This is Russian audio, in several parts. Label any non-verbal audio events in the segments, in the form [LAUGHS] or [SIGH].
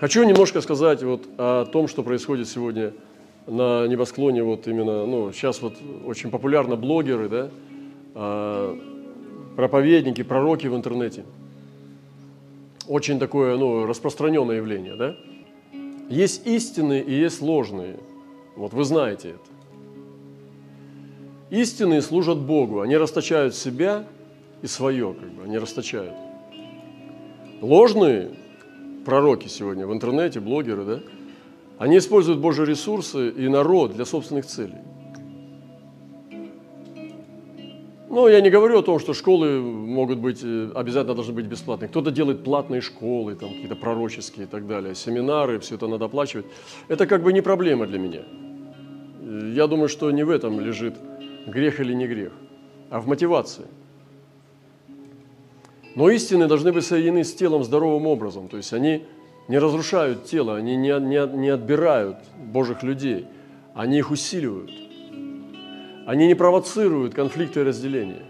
Хочу немножко сказать вот о том, что происходит сегодня на небосклоне. Вот именно, ну, сейчас вот очень популярно блогеры, да, а, проповедники, пророки в интернете. Очень такое, ну, распространенное явление, да. Есть истинные и есть ложные. Вот вы знаете это. Истинные служат Богу, они расточают себя и свое, как бы, они расточают. Ложные пророки сегодня в интернете, блогеры, да, они используют Божьи ресурсы и народ для собственных целей. Ну, я не говорю о том, что школы могут быть, э, обязательно должны быть бесплатные. Кто-то делает платные школы, там какие-то пророческие и так далее, семинары, все это надо оплачивать. Это как бы не проблема для меня. Я думаю, что не в этом лежит грех или не грех, а в мотивации – но истины должны быть соединены с телом здоровым образом. То есть они не разрушают тело, они не, не, не отбирают Божьих людей, они их усиливают. Они не провоцируют конфликты и разделения.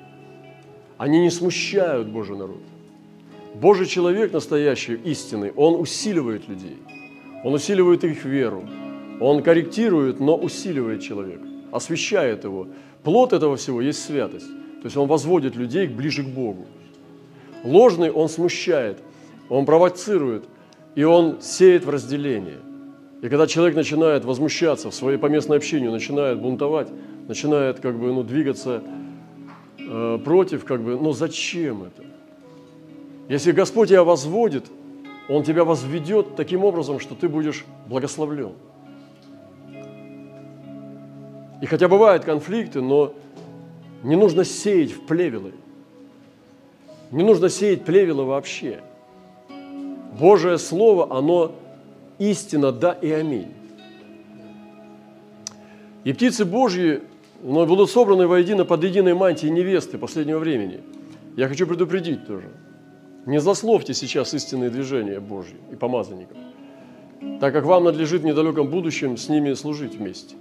Они не смущают Божий народ. Божий человек настоящий, истинный, он усиливает людей. Он усиливает их веру. Он корректирует, но усиливает человека, освещает его. Плод этого всего есть святость. То есть он возводит людей ближе к Богу. Ложный он смущает, он провоцирует, и он сеет в разделение. И когда человек начинает возмущаться в своей поместной общине, начинает бунтовать, начинает как бы, ну, двигаться э, против, как бы, ну зачем это? Если Господь тебя возводит, Он тебя возведет таким образом, что ты будешь благословлен. И хотя бывают конфликты, но не нужно сеять в плевелы – не нужно сеять плевело вообще. Божие Слово, оно истина, да и аминь. И птицы Божьи но будут собраны воедино под единой мантией невесты последнего времени. Я хочу предупредить тоже. Не засловьте сейчас истинные движения Божьи и помазанников, так как вам надлежит в недалеком будущем с ними служить вместе.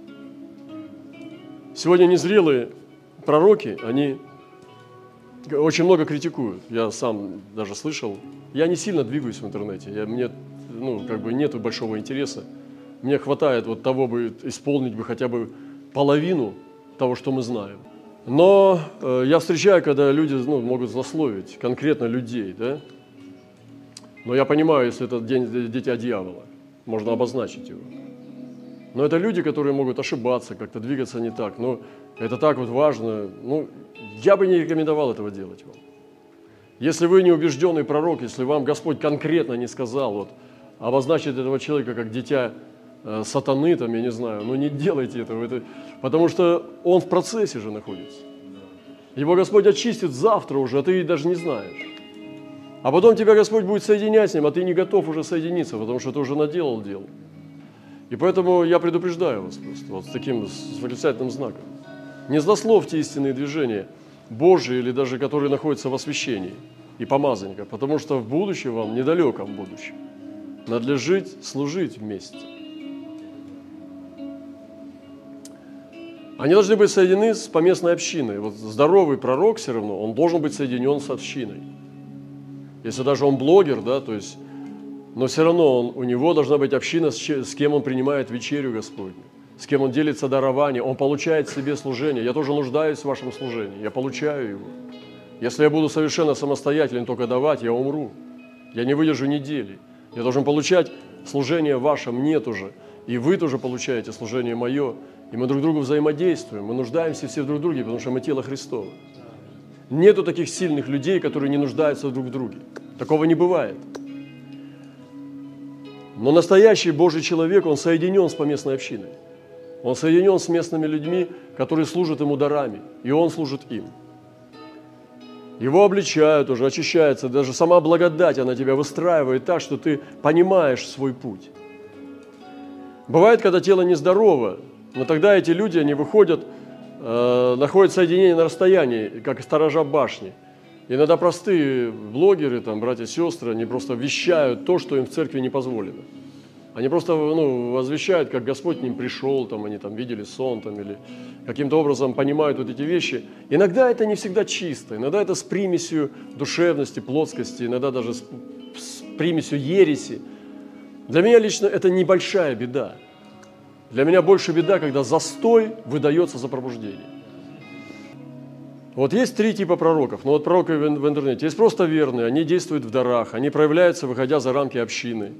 Сегодня незрелые пророки, они очень много критикуют. Я сам даже слышал. Я не сильно двигаюсь в интернете. Я, мне ну, как бы нету большого интереса. Мне хватает вот того бы исполнить бы хотя бы половину того, что мы знаем. Но э, я встречаю, когда люди ну, могут злословить конкретно людей, да? Но я понимаю, если это день дитя дьявола, можно обозначить его. Но это люди, которые могут ошибаться, как-то двигаться не так. Но это так вот важно. Ну, я бы не рекомендовал этого делать вам. Если вы не убежденный пророк, если вам Господь конкретно не сказал, вот, обозначить этого человека как дитя э, сатаны, там, я не знаю, ну не делайте этого, это, потому что он в процессе же находится. Его Господь очистит завтра уже, а ты даже не знаешь. А потом тебя Господь будет соединять с ним, а ты не готов уже соединиться, потому что ты уже наделал дел. И поэтому я предупреждаю вас просто вот с таким с восклицательным знаком. Не злословьте истинные движения Божьи или даже которые находятся в освящении и помазанника, потому что в будущем вам, недалеком будущем, надлежит служить вместе. Они должны быть соединены с поместной общиной. Вот здоровый пророк все равно, он должен быть соединен с общиной. Если даже он блогер, да, то есть, но все равно он, у него должна быть община, с кем он принимает вечерю Господню с кем он делится дарование, он получает себе служение. Я тоже нуждаюсь в вашем служении, я получаю его. Если я буду совершенно самостоятельно только давать, я умру. Я не выдержу недели. Я должен получать служение ваше, мне тоже. И вы тоже получаете служение мое. И мы друг другу взаимодействуем. Мы нуждаемся все друг друге, потому что мы тело Христово. Нету таких сильных людей, которые не нуждаются друг в друге. Такого не бывает. Но настоящий Божий человек, он соединен с поместной общиной. Он соединен с местными людьми, которые служат ему дарами, и он служит им. Его обличают уже, очищается, даже сама благодать, она тебя выстраивает так, что ты понимаешь свой путь. Бывает, когда тело нездорово, но тогда эти люди, они выходят, э, находят соединение на расстоянии, как сторожа башни. Иногда простые блогеры, там, братья и сестры, они просто вещают то, что им в церкви не позволено. Они просто ну, возвещают, как Господь к ним пришел, там, они там видели сон там, или каким-то образом понимают вот эти вещи. Иногда это не всегда чисто, иногда это с примесью душевности, плотскости, иногда даже с, с примесью ереси. Для меня лично это небольшая беда. Для меня больше беда, когда застой выдается за пробуждение. Вот есть три типа пророков. Ну вот пророки в интернете. Есть просто верные, они действуют в дарах, они проявляются, выходя за рамки общины.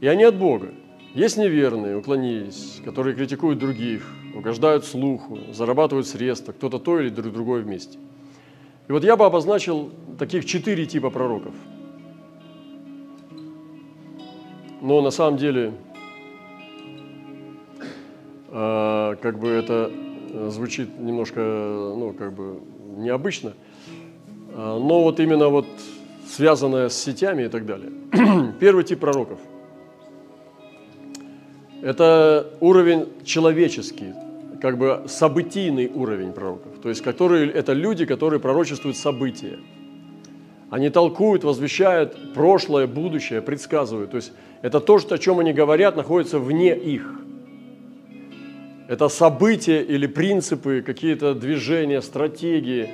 И они от Бога. Есть неверные, уклонились, которые критикуют других, угождают слуху, зарабатывают средства, кто-то то или другое вместе. И вот я бы обозначил таких четыре типа пророков. Но на самом деле, э, как бы это звучит немножко, ну, как бы необычно, э, но вот именно вот связанное с сетями и так далее. [CLEARS THROAT] Первый тип пророков – это уровень человеческий, как бы событийный уровень пророков. То есть, которые, это люди, которые пророчествуют события. Они толкуют, возвещают прошлое, будущее, предсказывают. То есть, это то, что, о чем они говорят, находится вне их. Это события или принципы, какие-то движения, стратегии.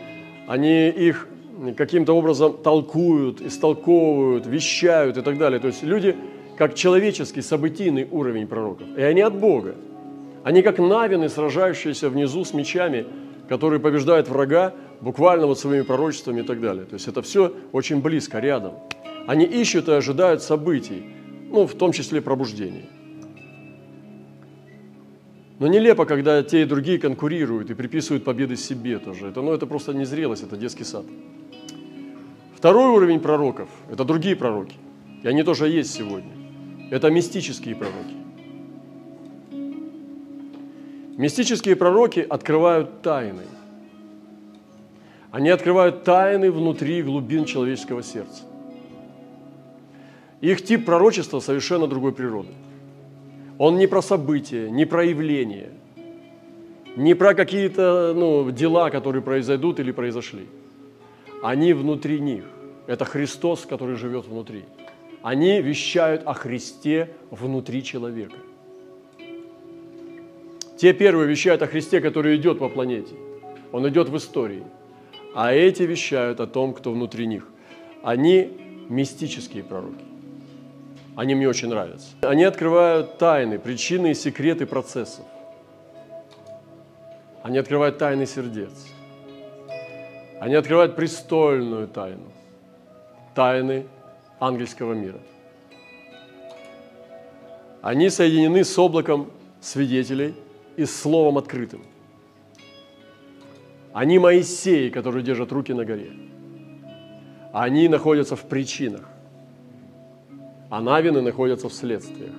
Они их каким-то образом толкуют, истолковывают, вещают и так далее. То есть люди как человеческий, событийный уровень пророков. И они от Бога. Они как навины, сражающиеся внизу с мечами, которые побеждают врага буквально вот своими пророчествами и так далее. То есть это все очень близко, рядом. Они ищут и ожидают событий, ну, в том числе пробуждения. Но нелепо, когда те и другие конкурируют и приписывают победы себе тоже. Это, ну, это просто незрелость, это детский сад. Второй уровень пророков – это другие пророки. И они тоже есть сегодня. Это мистические пророки. Мистические пророки открывают тайны. Они открывают тайны внутри глубин человеческого сердца. Их тип пророчества совершенно другой природы. Он не про события, не про явления, не про какие-то ну, дела, которые произойдут или произошли. Они внутри них. Это Христос, который живет внутри. Они вещают о Христе внутри человека. Те первые вещают о Христе, который идет по планете. Он идет в истории. А эти вещают о том, кто внутри них. Они мистические пророки. Они мне очень нравятся. Они открывают тайны, причины и секреты процессов. Они открывают тайны сердец. Они открывают престольную тайну. Тайны ангельского мира. Они соединены с облаком свидетелей и с Словом открытым. Они Моисеи, которые держат руки на горе. Они находятся в причинах, а Навины находятся в следствиях.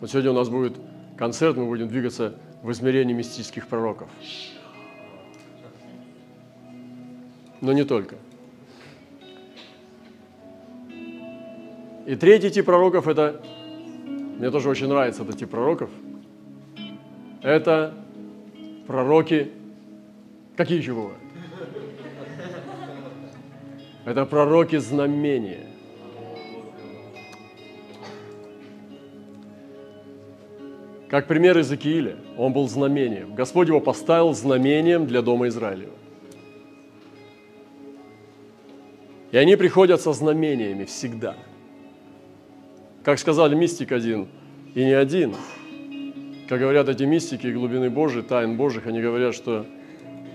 Вот сегодня у нас будет концерт, мы будем двигаться в измерении мистических пророков но не только. И третий тип пророков – это, мне тоже очень нравится этот тип пророков, это пророки, какие еще бывают? Это пророки знамения. Как пример Иезекииля, он был знамением. Господь его поставил знамением для дома Израилева. И они приходят со знамениями всегда. Как сказали мистик один, и не один. Как говорят эти мистики глубины Божьей, тайн Божьих, они говорят, что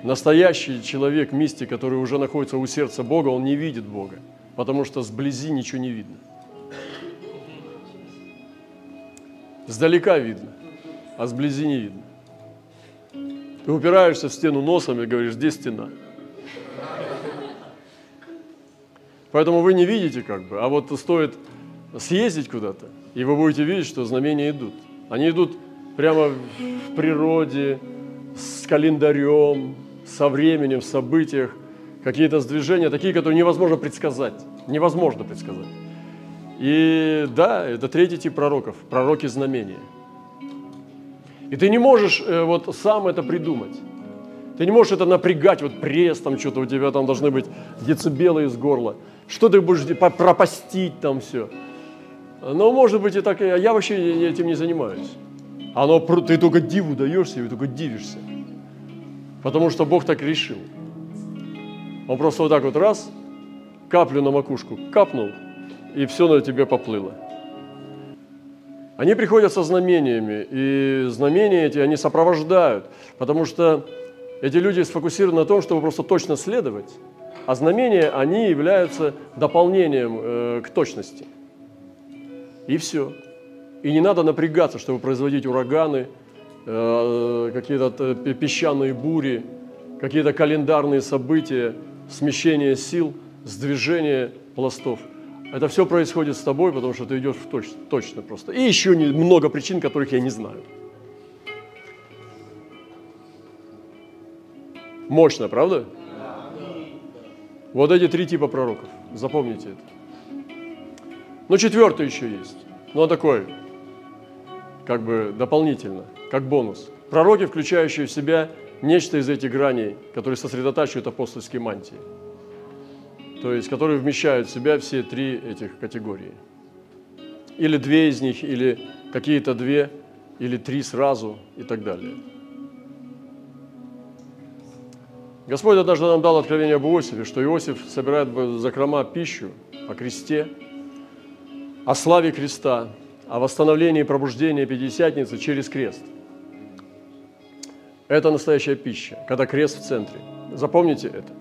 настоящий человек, мистик, который уже находится у сердца Бога, он не видит Бога, потому что сблизи ничего не видно. Сдалека видно, а сблизи не видно. Ты упираешься в стену носом и говоришь, здесь стена – Поэтому вы не видите как бы, а вот стоит съездить куда-то, и вы будете видеть, что знамения идут. Они идут прямо в природе, с календарем, со временем, в событиях, какие-то сдвижения, такие, которые невозможно предсказать. Невозможно предсказать. И да, это третий тип пророков, пророки знамения. И ты не можешь э, вот сам это придумать. Ты не можешь это напрягать, вот пресс там что-то у тебя там должны быть децибелы из горла. Что ты будешь пропастить там все? Но может быть и так, я вообще этим не занимаюсь. Оно, ты только диву даешься, и только дивишься. Потому что Бог так решил. Он просто вот так вот раз, каплю на макушку капнул, и все на тебе поплыло. Они приходят со знамениями, и знамения эти они сопровождают, потому что эти люди сфокусированы на том, чтобы просто точно следовать, а знамения, они являются дополнением э, к точности. И все. И не надо напрягаться, чтобы производить ураганы, э, какие-то песчаные бури, какие-то календарные события, смещение сил, сдвижение пластов. Это все происходит с тобой, потому что ты идешь в точ, точно просто. И еще много причин, которых я не знаю. Мощно, правда? Вот эти три типа пророков. Запомните это. Но четвертый еще есть. Но он такой, как бы дополнительно, как бонус. Пророки, включающие в себя нечто из этих граней, которые сосредотачивают апостольские мантии. То есть, которые вмещают в себя все три этих категории. Или две из них, или какие-то две, или три сразу и так далее. Господь однажды нам дал откровение об Иосифе, что Иосиф собирает закрома пищу о кресте, о славе креста, о восстановлении и пробуждении Пятидесятницы через крест – это настоящая пища, когда крест в центре. Запомните это.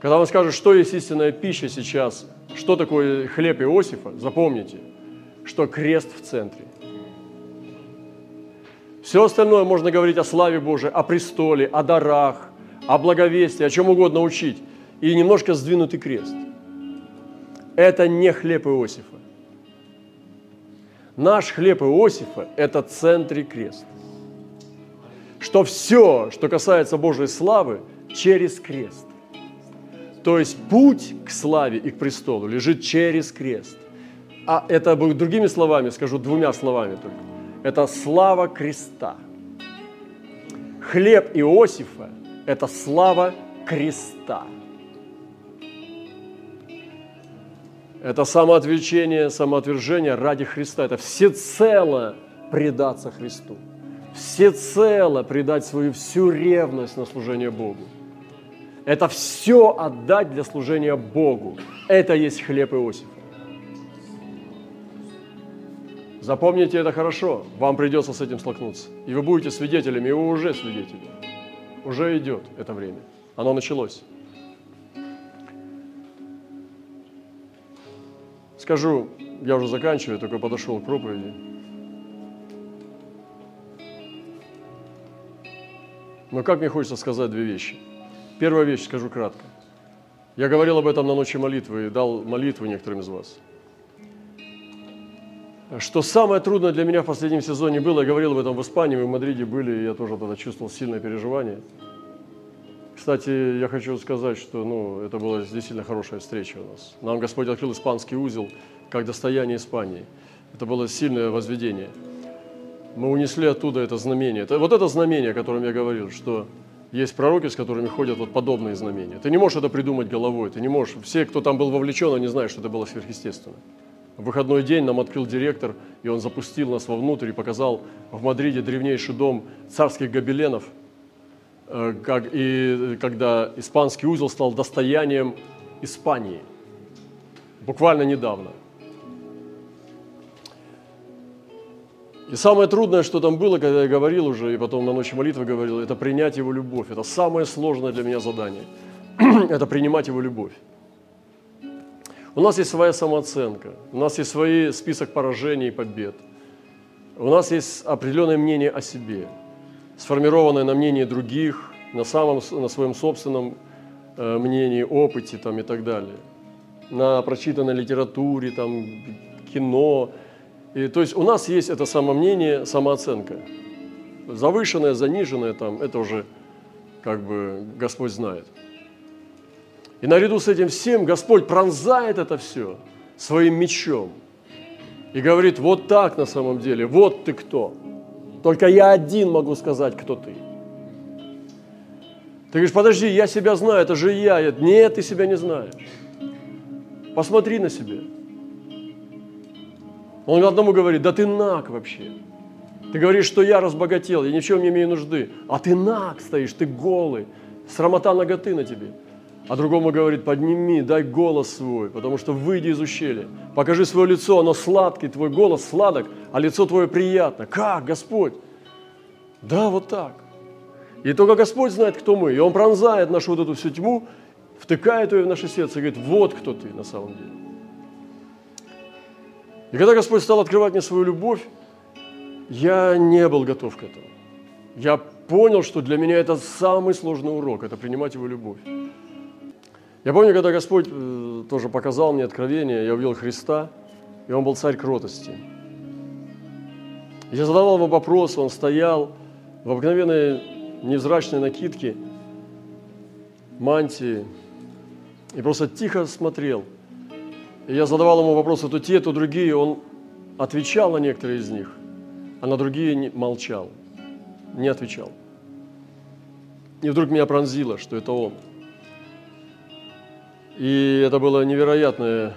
Когда вам скажут, что есть истинная пища сейчас, что такое хлеб Иосифа, запомните, что крест в центре. Все остальное можно говорить о славе Божией, о престоле, о дарах, о благовестии, о чем угодно учить. И немножко сдвинутый крест. Это не хлеб Иосифа. Наш хлеб Иосифа – это центре крест – что все, что касается Божьей славы, через крест. То есть путь к славе и к престолу лежит через крест. А это другими словами, скажу двумя словами только. Это слава креста. Хлеб Иосифа – это слава креста. Это самоотвлечение, самоотвержение ради Христа. Это всецело предаться Христу всецело предать свою всю ревность на служение Богу. Это все отдать для служения Богу. Это есть хлеб Иосифа. Запомните это хорошо. Вам придется с этим столкнуться. И вы будете свидетелями, и вы уже свидетели. Уже идет это время. Оно началось. Скажу, я уже заканчиваю, только подошел к проповеди. Но как мне хочется сказать две вещи. Первая вещь, скажу кратко. Я говорил об этом на ночи молитвы и дал молитву некоторым из вас. Что самое трудное для меня в последнем сезоне было, я говорил об этом в Испании, мы в Мадриде были, и я тоже тогда чувствовал сильное переживание. Кстати, я хочу сказать, что ну, это была действительно хорошая встреча у нас. Нам Господь открыл испанский узел как достояние Испании. Это было сильное возведение – мы унесли оттуда это знамение. Это, вот это знамение, о котором я говорил, что есть пророки, с которыми ходят вот подобные знамения. Ты не можешь это придумать головой, ты не можешь. Все, кто там был вовлечен, они знают, что это было сверхъестественно. В выходной день нам открыл директор, и он запустил нас вовнутрь и показал в Мадриде древнейший дом царских гобеленов, э, как, и когда испанский узел стал достоянием Испании. Буквально недавно – И самое трудное, что там было, когда я говорил уже, и потом на ночи молитвы говорил, это принять Его любовь. Это самое сложное для меня задание. [CLEARS THROAT] это принимать Его любовь. У нас есть своя самооценка, у нас есть свой список поражений и побед. У нас есть определенное мнение о себе, сформированное на мнении других, на, самом, на своем собственном э, мнении, опыте там, и так далее, на прочитанной литературе, там, кино, и, то есть у нас есть это самомнение, самооценка. Завышенное, заниженное там, это уже как бы Господь знает. И наряду с этим всем Господь пронзает это все своим мечом. И говорит, вот так на самом деле, вот ты кто. Только я один могу сказать, кто ты. Ты говоришь, подожди, я себя знаю, это же я. Нет, ты себя не знаешь. Посмотри на себя. Он одному говорит, да ты наг вообще. Ты говоришь, что я разбогател, я ни в не имею нужды. А ты наг стоишь, ты голый, срамота ноготы на тебе. А другому говорит, подними, дай голос свой, потому что выйди из ущелья. Покажи свое лицо, оно сладкий, твой голос сладок, а лицо твое приятно. Как, Господь? Да, вот так. И только Господь знает, кто мы. И Он пронзает нашу вот эту всю тьму, втыкает ее в наше сердце и говорит, вот кто ты на самом деле. И когда Господь стал открывать мне свою любовь, я не был готов к этому. Я понял, что для меня это самый сложный урок, это принимать Его любовь. Я помню, когда Господь э, тоже показал мне откровение, я увидел Христа, и Он был царь кротости. Я задавал ему вопрос, он стоял в обыкновенной невзрачной накидке, мантии, и просто тихо смотрел. И я задавал ему вопросы то те, то другие, он отвечал на некоторые из них, а на другие молчал, не отвечал. И вдруг меня пронзило, что это он. И это было невероятное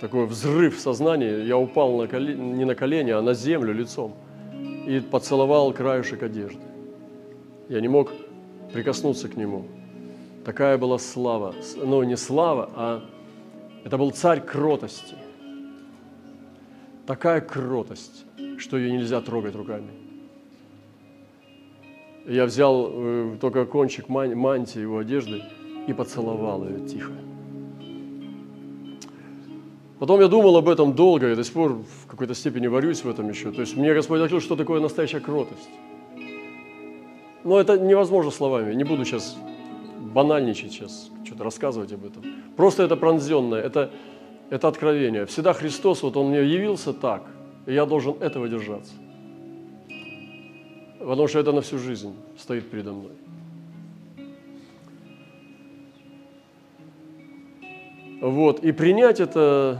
такой взрыв сознания. Я упал на колени, не на колени, а на землю лицом и поцеловал краешек одежды. Я не мог прикоснуться к нему. Такая была слава. Ну, не слава, а это был царь кротости. Такая кротость, что ее нельзя трогать руками. Я взял э, только кончик мантии его одежды и поцеловал ее тихо. Потом я думал об этом долго, и до сих пор в какой-то степени варюсь в этом еще. То есть мне Господь открыл, что такое настоящая кротость. Но это невозможно словами. Не буду сейчас банальничать сейчас, что-то рассказывать об этом. Просто это пронзенное, это, это откровение. Всегда Христос, вот Он мне явился так, и я должен этого держаться. Потому что это на всю жизнь стоит передо мной. Вот. И принять это,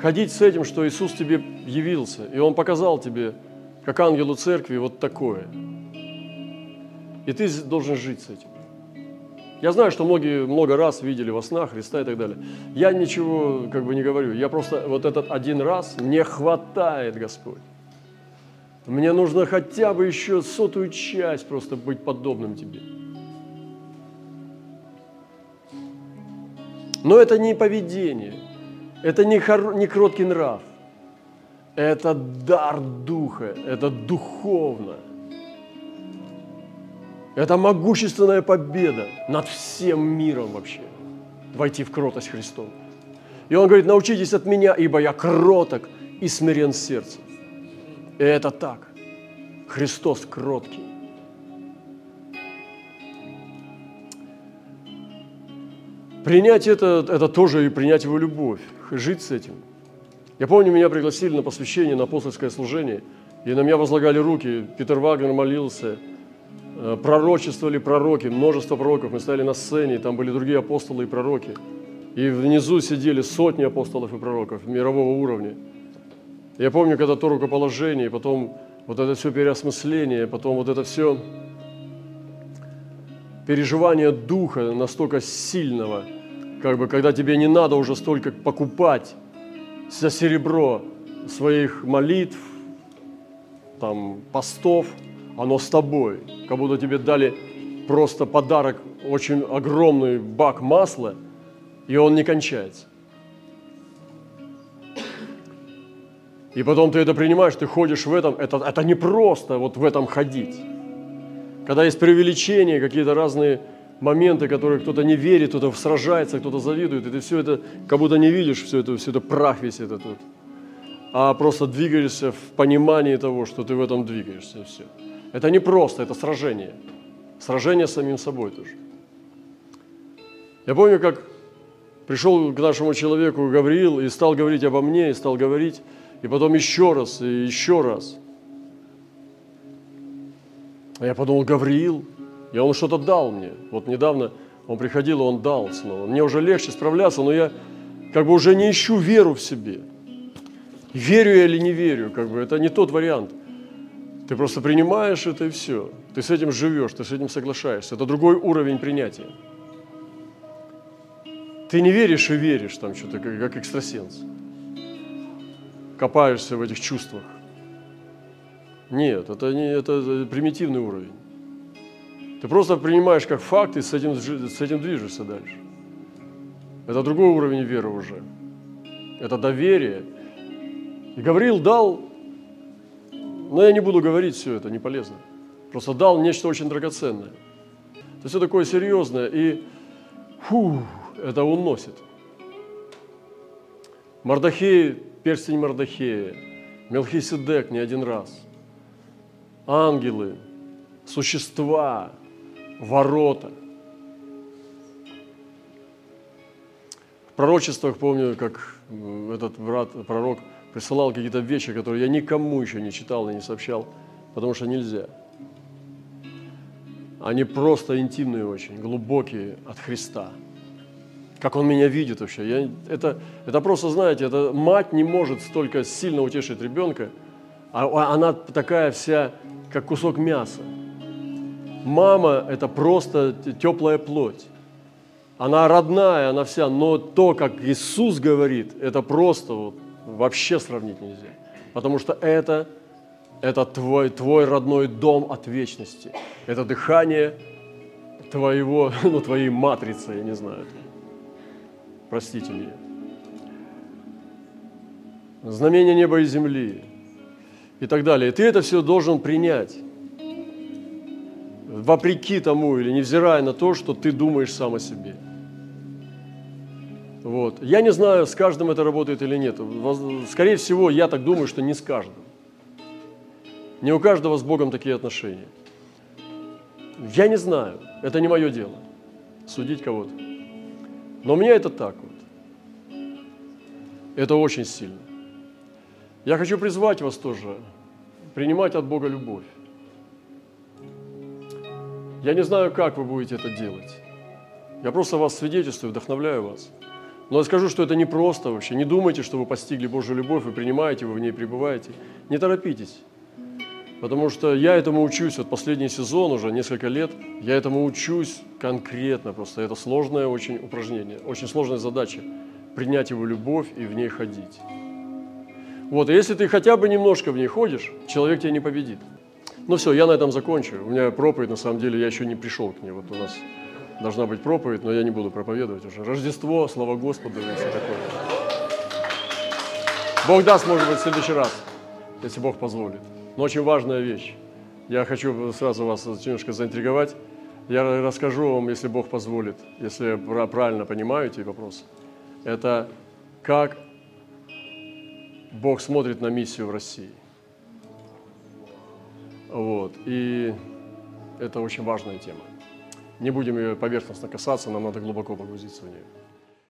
ходить с этим, что Иисус тебе явился, и Он показал тебе, как ангелу церкви, вот такое. И ты должен жить с этим. Я знаю, что многие много раз видели во снах Христа и так далее. Я ничего как бы не говорю. Я просто вот этот один раз мне хватает, Господь. Мне нужно хотя бы еще сотую часть просто быть подобным Тебе. Но это не поведение, это не, хор, не кроткий нрав, это дар Духа, это духовно. Это могущественная победа над всем миром вообще. Войти в кротость Христову. И он говорит, научитесь от меня, ибо я кроток и смирен сердцем. И это так. Христос кроткий. Принять это, это тоже и принять его любовь, жить с этим. Я помню, меня пригласили на посвящение, на апостольское служение, и на меня возлагали руки. Питер Вагнер молился, э, пророчествовали пророки, множество пророков. Мы стояли на сцене, и там были другие апостолы и пророки. И внизу сидели сотни апостолов и пророков мирового уровня. Я помню, когда то рукоположение, потом вот это все переосмысление, потом вот это все переживание духа настолько сильного, как бы, когда тебе не надо уже столько покупать за серебро своих молитв, там, постов, оно с тобой. Как будто тебе дали просто подарок, очень огромный бак масла, и он не кончается. И потом ты это принимаешь, ты ходишь в этом, это, это не просто вот в этом ходить. Когда есть преувеличение, какие-то разные моменты, которые кто-то не верит, кто-то сражается, кто-то завидует, и ты все это как будто не видишь, все это, все это прах весь этот тут. А просто двигаешься в понимании того, что ты в этом двигаешься, и все. Это не просто, это сражение. Сражение с самим собой тоже. Я помню, как пришел к нашему человеку Гавриил и стал говорить обо мне, и стал говорить, и потом еще раз, и еще раз – а я подумал, Гавриил, и он что-то дал мне. Вот недавно он приходил, и он дал снова. Мне уже легче справляться, но я как бы уже не ищу веру в себе. Верю я или не верю, как бы это не тот вариант. Ты просто принимаешь это и все. Ты с этим живешь, ты с этим соглашаешься. Это другой уровень принятия. Ты не веришь и веришь там что-то, как, как экстрасенс. Копаешься в этих чувствах. Нет, это, не, это примитивный уровень. Ты просто принимаешь как факт и с этим, с этим движешься дальше. Это другой уровень веры уже. Это доверие. И Гавриил дал, но я не буду говорить все это, не полезно. Просто дал нечто очень драгоценное. Это все такое серьезное, и фу, это уносит. Мардахей, перстень Мардахея, Мелхиседек не один раз. Ангелы, существа, ворота. В пророчествах помню, как этот брат, пророк присылал какие-то вещи, которые я никому еще не читал и не сообщал, потому что нельзя. Они просто интимные очень, глубокие от Христа. Как Он меня видит вообще. Я, это, это просто, знаете, это мать не может столько сильно утешить ребенка, а, а она такая вся, как кусок мяса. Мама – это просто теплая плоть. Она родная, она вся, но то, как Иисус говорит, это просто вот, вообще сравнить нельзя. Потому что это, это твой, твой родной дом от вечности. Это дыхание твоего, [LAUGHS] ну, твоей матрицы, я не знаю. Простите меня. Знамение неба и земли и так далее. И ты это все должен принять вопреки тому или невзирая на то, что ты думаешь сам о себе. Вот. Я не знаю, с каждым это работает или нет. Скорее всего, я так думаю, что не с каждым. Не у каждого с Богом такие отношения. Я не знаю, это не мое дело, судить кого-то. Но у меня это так вот. Это очень сильно. Я хочу призвать вас тоже принимать от Бога любовь. Я не знаю, как вы будете это делать. Я просто вас свидетельствую, вдохновляю вас. Но я скажу, что это не просто вообще. Не думайте, что вы постигли Божью любовь, вы принимаете, вы в ней пребываете. Не торопитесь. Потому что я этому учусь, вот последний сезон уже, несколько лет, я этому учусь конкретно, просто это сложное очень упражнение, очень сложная задача, принять его любовь и в ней ходить. Вот, и если ты хотя бы немножко в ней ходишь, человек тебя не победит. Ну все, я на этом закончу. У меня проповедь, на самом деле, я еще не пришел к ней. Вот у нас должна быть проповедь, но я не буду проповедовать уже. Рождество, слава Господу и все такое. Бог даст, может быть, в следующий раз, если Бог позволит. Но очень важная вещь. Я хочу сразу вас немножко заинтриговать. Я расскажу вам, если Бог позволит, если правильно понимаю эти вопросы. Это как Бог смотрит на миссию в России. Вот. И это очень важная тема. Не будем ее поверхностно касаться, нам надо глубоко погрузиться в нее.